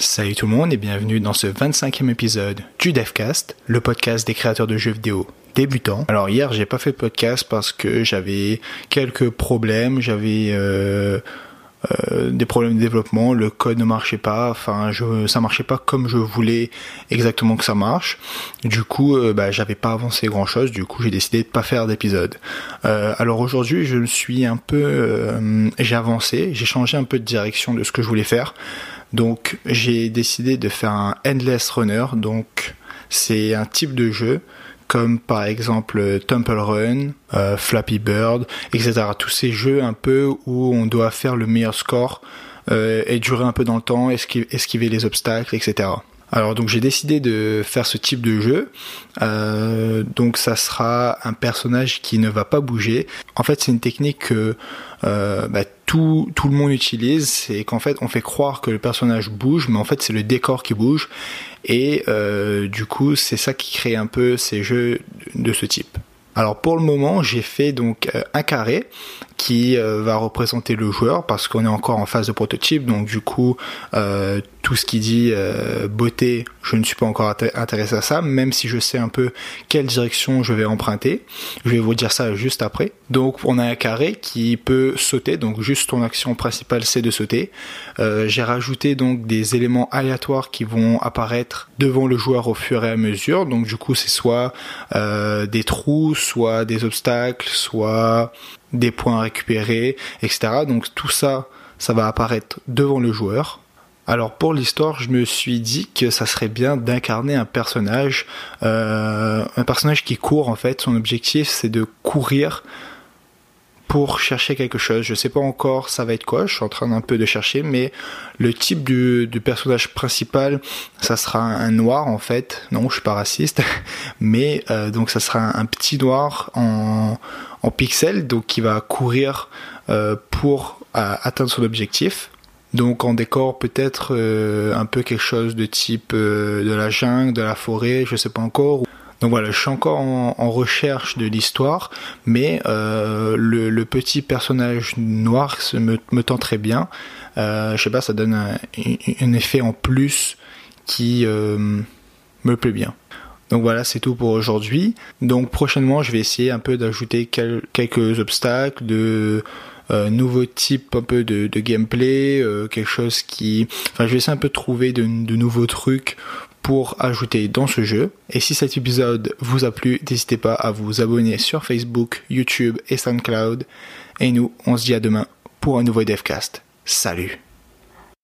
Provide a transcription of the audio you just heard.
Salut tout le monde et bienvenue dans ce 25e épisode du DevCast, le podcast des créateurs de jeux vidéo débutants. Alors hier j'ai pas fait de podcast parce que j'avais quelques problèmes, j'avais euh, euh, des problèmes de développement, le code ne marchait pas, enfin je, ça marchait pas comme je voulais exactement que ça marche. Du coup, euh, bah, j'avais pas avancé grand chose, du coup j'ai décidé de pas faire d'épisode. Euh, alors aujourd'hui, je me suis un peu, j'ai avancé, j'ai changé un peu de direction de ce que je voulais faire. Donc j'ai décidé de faire un endless runner, donc c'est un type de jeu comme par exemple Temple Run, euh, Flappy Bird, etc. Tous ces jeux un peu où on doit faire le meilleur score euh, et durer un peu dans le temps, esquiver les obstacles, etc. Alors donc j'ai décidé de faire ce type de jeu. Euh, donc ça sera un personnage qui ne va pas bouger. En fait c'est une technique que euh, bah, tout, le monde utilise. C'est qu'en fait on fait croire que le personnage bouge, mais en fait c'est le décor qui bouge. Et euh, du coup c'est ça qui crée un peu ces jeux de ce type. Alors pour le moment, j'ai fait donc euh, un carré qui euh, va représenter le joueur parce qu'on est encore en phase de prototype. Donc du coup, euh, tout ce qui dit beauté, je ne suis pas encore intéressé à ça, même si je sais un peu quelle direction je vais emprunter. Je vais vous dire ça juste après. Donc on a un carré qui peut sauter, donc juste ton action principale c'est de sauter. j'ai rajouté donc des éléments aléatoires qui vont apparaître devant le joueur au fur et à mesure. Donc du coup c'est soit des trous, soit des obstacles, soit des points à récupérer, etc. Donc tout ça, ça va apparaître devant le joueur. Alors pour l'histoire, je me suis dit que ça serait bien d'incarner un personnage, euh, un personnage qui court en fait. Son objectif, c'est de courir pour chercher quelque chose. Je sais pas encore ça va être quoi, je suis en train d'un peu de chercher, mais le type du, personnage principal, ça sera un noir en fait. Non, je suis pas raciste, mais euh, donc ça sera un, petit noir en, en pixels, donc qui va courir euh, pour euh, atteindre son objectif. Donc en décor peut-être un peu quelque chose de type de la jungle, de la forêt, je sais pas encore. Donc voilà, je suis encore en, recherche de l'histoire, mais euh, le, petit personnage noir me, me tend très bien. Euh, je sais pas, ça donne un, effet en plus qui euh, me plaît bien. Donc voilà, c'est tout pour aujourd'hui. Donc prochainement, je vais essayer un peu d'ajouter quelques obstacles, de euh, nouveaux types un peu de, gameplay, quelque chose qui... Enfin, je vais essayer un peu de trouver de nouveaux trucs pour ajouter dans ce jeu. Et si cet épisode vous a plu, n'hésitez pas à vous abonner sur Facebook, YouTube et SoundCloud. Et nous, on se dit à demain pour un nouveau Devcast. Salut